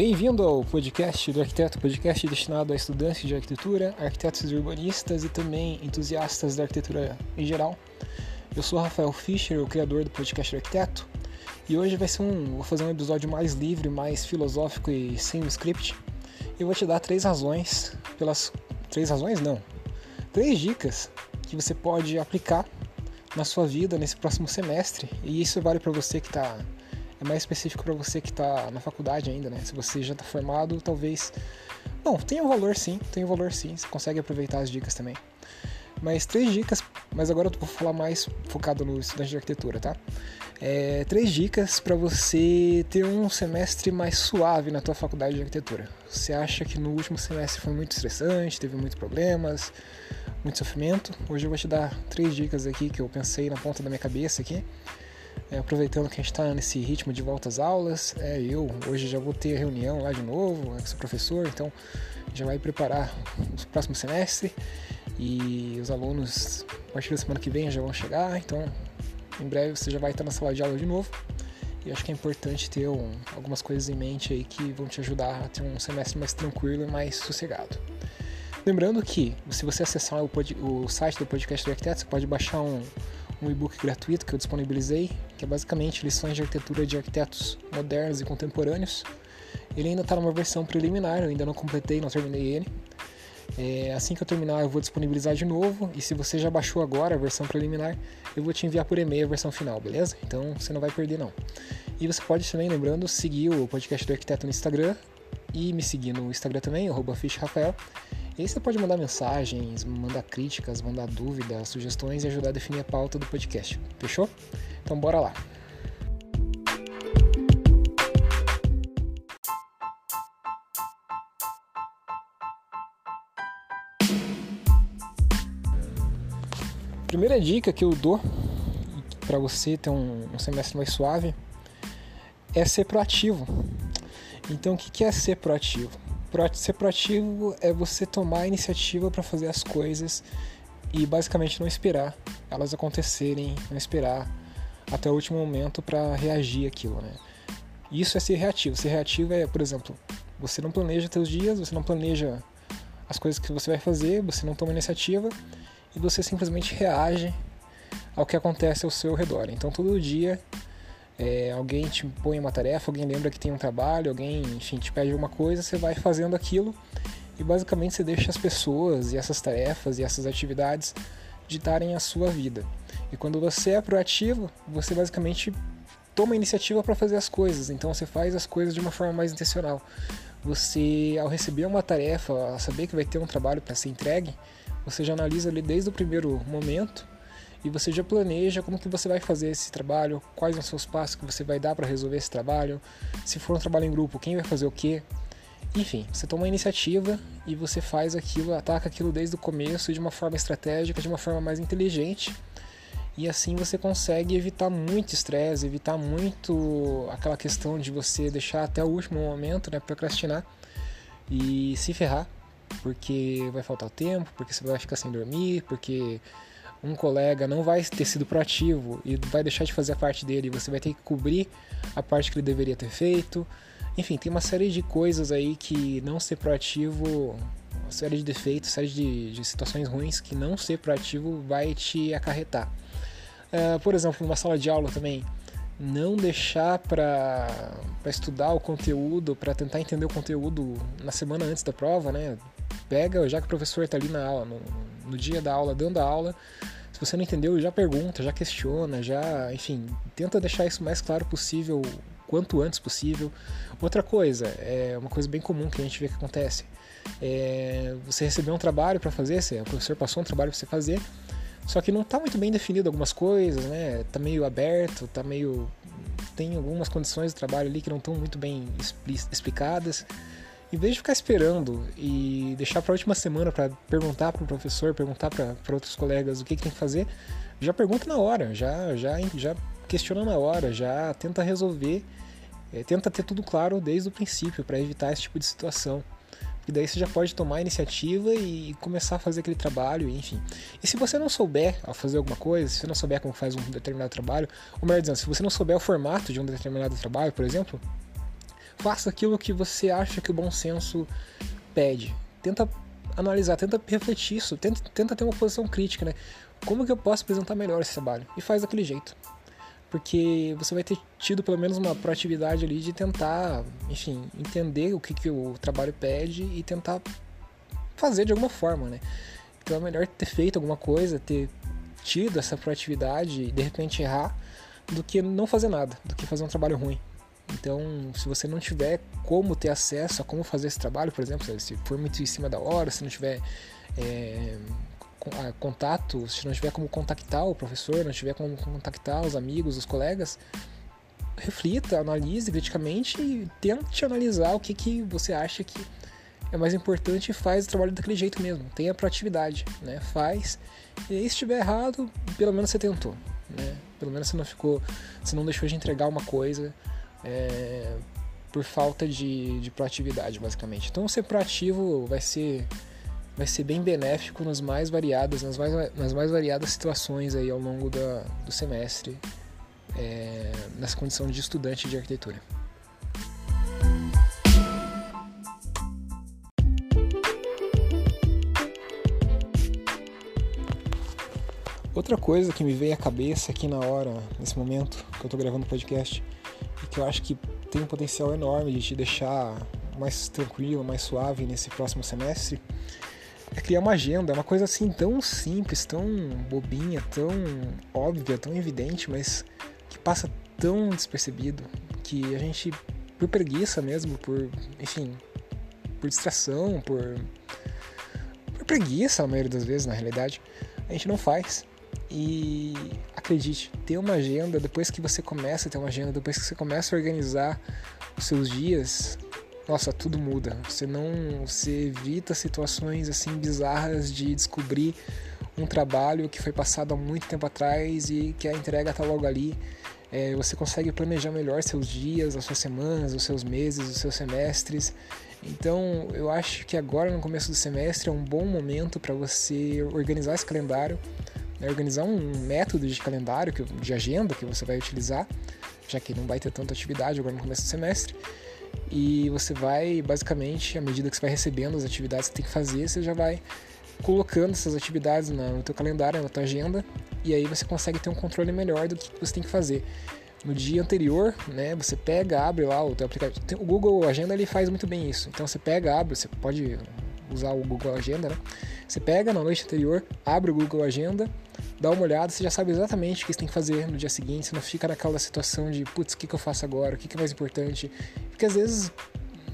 Bem-vindo ao podcast do Arquiteto, podcast destinado a estudantes de arquitetura, arquitetos urbanistas e também entusiastas da arquitetura em geral. Eu sou Rafael Fischer, o criador do podcast do Arquiteto, e hoje vai ser um, vou fazer um episódio mais livre, mais filosófico e sem script. Eu vou te dar três razões, pelas três razões não, três dicas que você pode aplicar na sua vida nesse próximo semestre. E isso vale para você que está é mais específico para você que está na faculdade ainda, né? Se você já está formado, talvez. Bom, tem um valor sim, tem um valor sim, você consegue aproveitar as dicas também. Mas três dicas, mas agora eu vou falar mais focado no estudante de arquitetura, tá? É, três dicas para você ter um semestre mais suave na tua faculdade de arquitetura. Você acha que no último semestre foi muito estressante, teve muitos problemas, muito sofrimento? Hoje eu vou te dar três dicas aqui que eu pensei na ponta da minha cabeça aqui é, aproveitando que a gente está nesse ritmo de volta às aulas, é, eu hoje já vou ter reunião lá de novo, eu sou professor, então já vai preparar o próximo semestre e os alunos a partir da semana que vem já vão chegar, então em breve você já vai estar na sala de aula de novo. E acho que é importante ter um, algumas coisas em mente aí que vão te ajudar a ter um semestre mais tranquilo e mais sossegado. Lembrando que se você acessar o, pod, o site do podcast do Arquiteto, você pode baixar um, um e-book gratuito que eu disponibilizei, que é basicamente lições de arquitetura de arquitetos modernos e contemporâneos. Ele ainda está numa versão preliminar, eu ainda não completei, não terminei ele. É, assim que eu terminar, eu vou disponibilizar de novo. E se você já baixou agora a versão preliminar, eu vou te enviar por e-mail a versão final, beleza? Então você não vai perder, não. E você pode também, lembrando, seguir o podcast do arquiteto no Instagram e me seguir no Instagram também, @fichrafael. E aí você pode mandar mensagens, mandar críticas, mandar dúvidas, sugestões e ajudar a definir a pauta do podcast. Fechou? Então bora lá. Primeira dica que eu dou para você ter um, um semestre mais suave é ser proativo. Então, o que é ser proativo? Ser proativo é você tomar a iniciativa para fazer as coisas e basicamente não esperar elas acontecerem, não esperar até o último momento para reagir aquilo, né? Isso é ser reativo. Ser reativo é, por exemplo, você não planeja seus dias, você não planeja as coisas que você vai fazer, você não toma iniciativa e você simplesmente reage ao que acontece ao seu redor. Então todo dia é, alguém te põe uma tarefa, alguém lembra que tem um trabalho, alguém, enfim, te pede alguma coisa, você vai fazendo aquilo e basicamente você deixa as pessoas e essas tarefas e essas atividades ditarem a sua vida. E quando você é proativo, você basicamente toma iniciativa para fazer as coisas, então você faz as coisas de uma forma mais intencional. Você, ao receber uma tarefa, ao saber que vai ter um trabalho para ser entregue, você já analisa ali desde o primeiro momento e você já planeja como que você vai fazer esse trabalho, quais são os seus passos que você vai dar para resolver esse trabalho, se for um trabalho em grupo, quem vai fazer o quê. Enfim, você toma a iniciativa e você faz aquilo, ataca aquilo desde o começo de uma forma estratégica, de uma forma mais inteligente. E assim você consegue evitar muito estresse, evitar muito aquela questão de você deixar até o último momento, né, procrastinar e se ferrar, porque vai faltar tempo, porque você vai ficar sem dormir, porque um colega não vai ter sido proativo e vai deixar de fazer a parte dele, você vai ter que cobrir a parte que ele deveria ter feito. Enfim, tem uma série de coisas aí que não ser proativo, uma série de defeitos, série de, de situações ruins que não ser proativo vai te acarretar. Uh, por exemplo, numa sala de aula também, não deixar para estudar o conteúdo, para tentar entender o conteúdo na semana antes da prova, né? Pega, já que o professor está ali na aula, no, no dia da aula, dando a aula, se você não entendeu, já pergunta, já questiona, já, enfim, tenta deixar isso mais claro possível, quanto antes possível. Outra coisa, é uma coisa bem comum que a gente vê que acontece. É, você recebeu um trabalho para fazer, o professor passou um trabalho para você fazer, só que não está muito bem definido algumas coisas, né? Tá meio aberto, tá meio tem algumas condições de trabalho ali que não estão muito bem explicadas. Em vez de ficar esperando e deixar para a última semana para perguntar para o professor, perguntar para outros colegas o que, que, tem que fazer, já pergunta na hora, já, já, já questiona na hora, já tenta resolver, é, tenta ter tudo claro desde o princípio para evitar esse tipo de situação. E daí você já pode tomar a iniciativa e começar a fazer aquele trabalho, enfim. E se você não souber ao fazer alguma coisa, se você não souber como faz um determinado trabalho, ou melhor dizendo, se você não souber o formato de um determinado trabalho, por exemplo, faça aquilo que você acha que o bom senso pede. Tenta analisar, tenta refletir isso, tenta, tenta ter uma posição crítica, né? Como que eu posso apresentar melhor esse trabalho? E faz daquele jeito. Porque você vai ter tido pelo menos uma proatividade ali de tentar, enfim, entender o que, que o trabalho pede e tentar fazer de alguma forma, né? Então é melhor ter feito alguma coisa, ter tido essa proatividade e de repente errar, do que não fazer nada, do que fazer um trabalho ruim. Então, se você não tiver como ter acesso a como fazer esse trabalho, por exemplo, se for muito em cima da hora, se não tiver é, contato, se não tiver como contactar o professor, não tiver como contactar os amigos, os colegas, reflita, analise criticamente e tente analisar o que, que você acha que é mais importante e faz o trabalho daquele jeito mesmo. Tenha proatividade, né? Faz. E aí, se estiver errado, pelo menos você tentou, né? Pelo menos você não ficou, você não deixou de entregar uma coisa é, por falta de, de proatividade, basicamente. Então, ser proativo vai ser vai ser bem benéfico nas mais variadas, nas mais, nas mais variadas situações aí ao longo da, do semestre, é, nessa condição de estudante de arquitetura. Outra coisa que me veio à cabeça aqui na hora, nesse momento que eu estou gravando o podcast, que eu acho que tem um potencial enorme de te deixar mais tranquilo, mais suave nesse próximo semestre, é criar uma agenda, uma coisa assim tão simples, tão bobinha, tão óbvia, tão evidente, mas que passa tão despercebido que a gente, por preguiça mesmo, por, enfim, por distração, por, por preguiça, a maioria das vezes, na realidade, a gente não faz. E acredite, ter uma agenda, depois que você começa a ter uma agenda, depois que você começa a organizar os seus dias, nossa, tudo muda. Você não você evita situações assim bizarras de descobrir um trabalho que foi passado há muito tempo atrás e que a entrega está logo ali. É, você consegue planejar melhor seus dias, as suas semanas, os seus meses, os seus semestres. Então, eu acho que agora no começo do semestre é um bom momento para você organizar esse calendário, né, organizar um método de calendário, de agenda que você vai utilizar, já que não vai ter tanta atividade agora no começo do semestre e você vai, basicamente, à medida que você vai recebendo as atividades que tem que fazer, você já vai colocando essas atividades no teu calendário, na tua agenda, e aí você consegue ter um controle melhor do que você tem que fazer. No dia anterior, né, você pega, abre lá o teu aplicativo. O Google Agenda ele faz muito bem isso. Então você pega, abre, você pode usar o Google Agenda, né? Você pega na noite anterior, abre o Google Agenda, dá uma olhada, você já sabe exatamente o que você tem que fazer no dia seguinte, você não fica naquela situação de, putz, o que, que eu faço agora, o que, que é mais importante. Porque às vezes,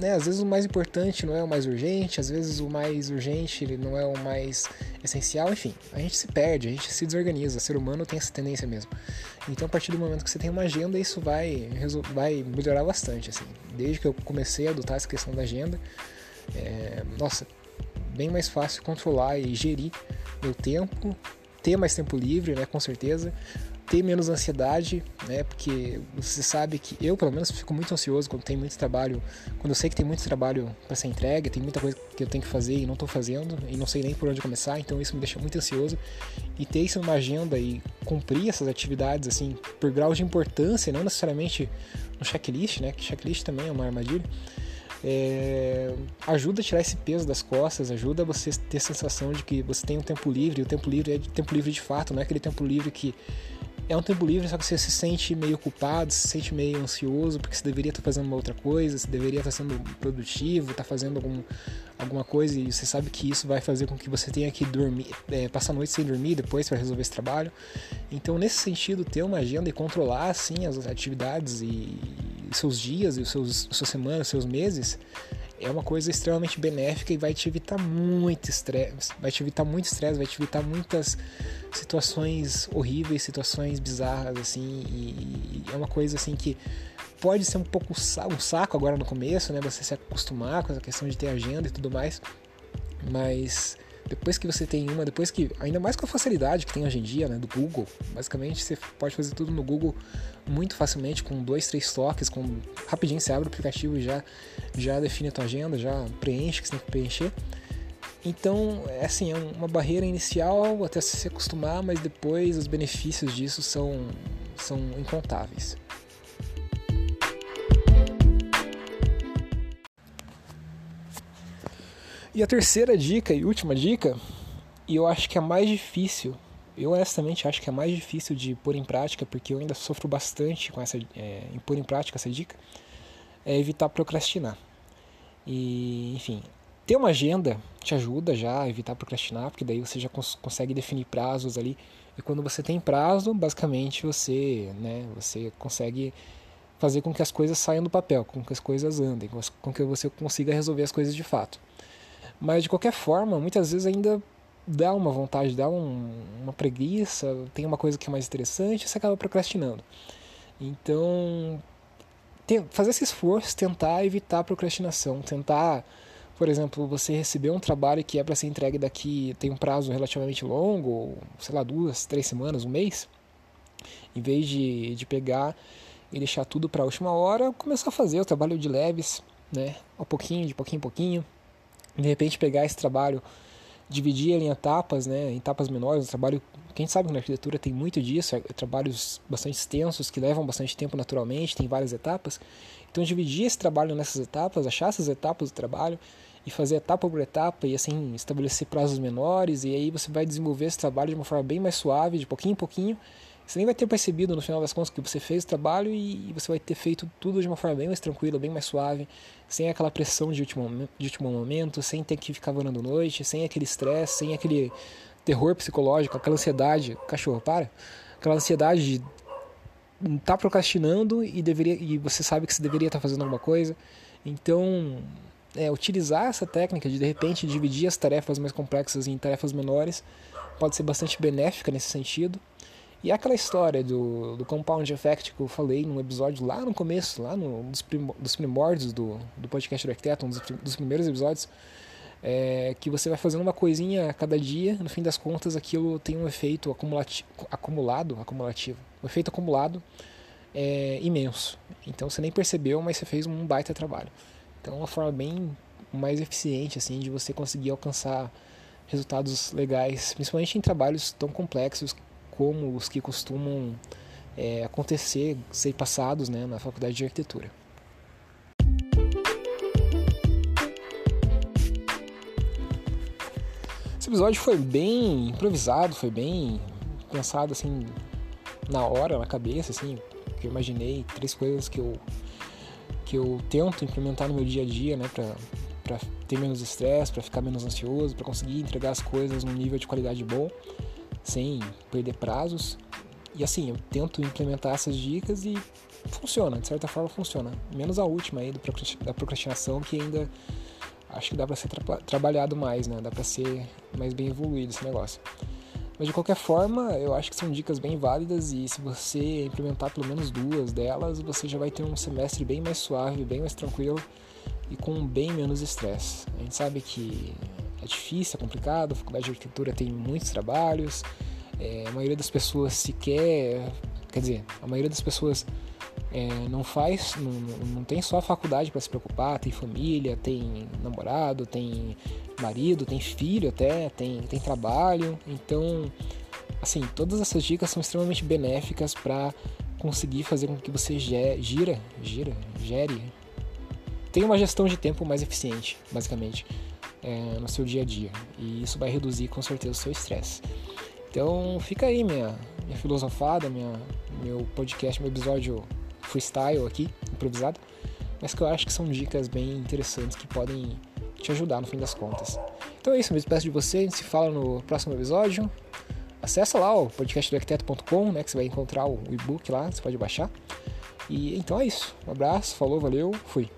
né, às vezes o mais importante não é o mais urgente, às vezes o mais urgente ele não é o mais essencial, enfim, a gente se perde, a gente se desorganiza, o ser humano tem essa tendência mesmo. Então, a partir do momento que você tem uma agenda, isso vai, vai melhorar bastante, assim. Desde que eu comecei a adotar essa questão da agenda, é, nossa, bem mais fácil controlar e gerir meu tempo, ter mais tempo livre, né, com certeza, ter menos ansiedade, né, porque você sabe que eu, pelo menos, fico muito ansioso quando tem muito trabalho, quando eu sei que tem muito trabalho para ser entregue, tem muita coisa que eu tenho que fazer e não estou fazendo, e não sei nem por onde começar, então isso me deixa muito ansioso. E ter isso numa agenda e cumprir essas atividades, assim, por grau de importância, não necessariamente no checklist, né, que checklist também é uma armadilha, é, ajuda a tirar esse peso das costas, ajuda você ter a sensação de que você tem um tempo livre, e o tempo livre é tempo livre de fato, não é aquele tempo livre que é um tempo livre, só que você se sente meio culpado, se sente meio ansioso, porque você deveria estar fazendo uma outra coisa, você deveria estar sendo produtivo, estar fazendo algum, alguma coisa e você sabe que isso vai fazer com que você tenha que dormir, é, passar a noite sem dormir depois para resolver esse trabalho. Então, nesse sentido, ter uma agenda e controlar assim as atividades e seus dias e os seus suas semanas, seus meses é uma coisa extremamente benéfica e vai te evitar muito estresse, vai te evitar muito estresse, vai te evitar muitas situações horríveis, situações bizarras assim, e é uma coisa assim que pode ser um pouco um saco agora no começo, né, você se acostumar com essa questão de ter agenda e tudo mais, mas depois que você tem uma, depois que, ainda mais com a facilidade que tem hoje em dia, né, do Google, basicamente você pode fazer tudo no Google muito facilmente, com dois, três toques, com rapidinho você abre o aplicativo e já, já define a tua agenda, já preenche o que você tem que preencher. Então, é assim, é uma barreira inicial até se acostumar, mas depois os benefícios disso são, são incontáveis. E a terceira dica e última dica, e eu acho que é mais difícil, eu honestamente acho que é mais difícil de pôr em prática, porque eu ainda sofro bastante com essa, é, em pôr em prática essa dica, é evitar procrastinar. E, enfim, ter uma agenda te ajuda já a evitar procrastinar, porque daí você já cons consegue definir prazos ali. E quando você tem prazo, basicamente você, né, você consegue fazer com que as coisas saiam do papel, com que as coisas andem, com que você consiga resolver as coisas de fato. Mas de qualquer forma, muitas vezes ainda dá uma vontade, dá um, uma preguiça, tem uma coisa que é mais interessante, você acaba procrastinando. Então, tem, fazer esse esforço, tentar evitar a procrastinação, tentar por exemplo, você receber um trabalho que é para ser entregue daqui, tem um prazo relativamente longo, sei lá, duas, três semanas, um mês, em vez de, de pegar e deixar tudo para a última hora, começar a fazer o trabalho de leves, né, um pouquinho, de pouquinho em pouquinho, de repente pegar esse trabalho, dividir ele em etapas, né, em etapas menores, um trabalho, quem sabe que na arquitetura tem muito disso, é, trabalhos bastante extensos que levam bastante tempo naturalmente, tem várias etapas, então dividir esse trabalho nessas etapas, achar essas etapas do trabalho e fazer etapa por etapa e assim estabelecer prazos menores e aí você vai desenvolver esse trabalho de uma forma bem mais suave, de pouquinho em pouquinho. Você nem vai ter percebido no final das contas que você fez o trabalho e você vai ter feito tudo de uma forma bem mais tranquila, bem mais suave, sem aquela pressão de último, de último momento, sem ter que ficar varando noite, sem aquele estresse, sem aquele terror psicológico, aquela ansiedade, cachorro, para, aquela ansiedade de tá procrastinando e deveria e você sabe que você deveria estar tá fazendo alguma coisa. Então, é, utilizar essa técnica de de repente dividir as tarefas mais complexas em tarefas menores pode ser bastante benéfica nesse sentido. E aquela história do, do compound effect que eu falei num episódio lá no começo, lá no, dos, prim, dos primórdios do, do podcast do arquiteto, um dos, dos primeiros episódios, é, que você vai fazendo uma coisinha a cada dia, no fim das contas aquilo tem um efeito acumulado, acumulativo, um efeito acumulado é, imenso. Então você nem percebeu, mas você fez um baita trabalho. Então, é uma forma bem mais eficiente assim de você conseguir alcançar resultados legais, principalmente em trabalhos tão complexos como os que costumam é, acontecer, ser passados né, na faculdade de arquitetura. Esse episódio foi bem improvisado, foi bem pensado assim na hora, na cabeça, assim, que eu imaginei três coisas que eu que eu tento implementar no meu dia a dia, né, para ter menos estresse, para ficar menos ansioso, para conseguir entregar as coisas num nível de qualidade bom, sem perder prazos. E assim, eu tento implementar essas dicas e funciona, de certa forma funciona. Menos a última aí da procrastinação, que ainda acho que dá para ser tra trabalhado mais, né? Dá para ser mais bem evoluído esse negócio. Mas de qualquer forma, eu acho que são dicas bem válidas e se você implementar pelo menos duas delas, você já vai ter um semestre bem mais suave, bem mais tranquilo e com bem menos estresse. A gente sabe que é difícil, é complicado, a faculdade de arquitetura tem muitos trabalhos, é, a maioria das pessoas sequer, quer dizer, a maioria das pessoas é, não faz, não, não tem só a faculdade para se preocupar, tem família, tem namorado, tem marido, tem filho até, tem, tem trabalho. Então, assim, todas essas dicas são extremamente benéficas para conseguir fazer com que você gira, gira, gere, tenha uma gestão de tempo mais eficiente, basicamente, é, no seu dia a dia. E isso vai reduzir com certeza o seu estresse. Então, fica aí minha, minha filosofada, minha, meu podcast, meu episódio freestyle aqui, improvisado, mas que eu acho que são dicas bem interessantes que podem te ajudar no fim das contas. Então é isso, me despeço de você, a gente se fala no próximo episódio. Acesse lá o podcastdoarquiteto.com, né, que você vai encontrar o e-book lá, você pode baixar. E então é isso. Um abraço, falou, valeu, fui.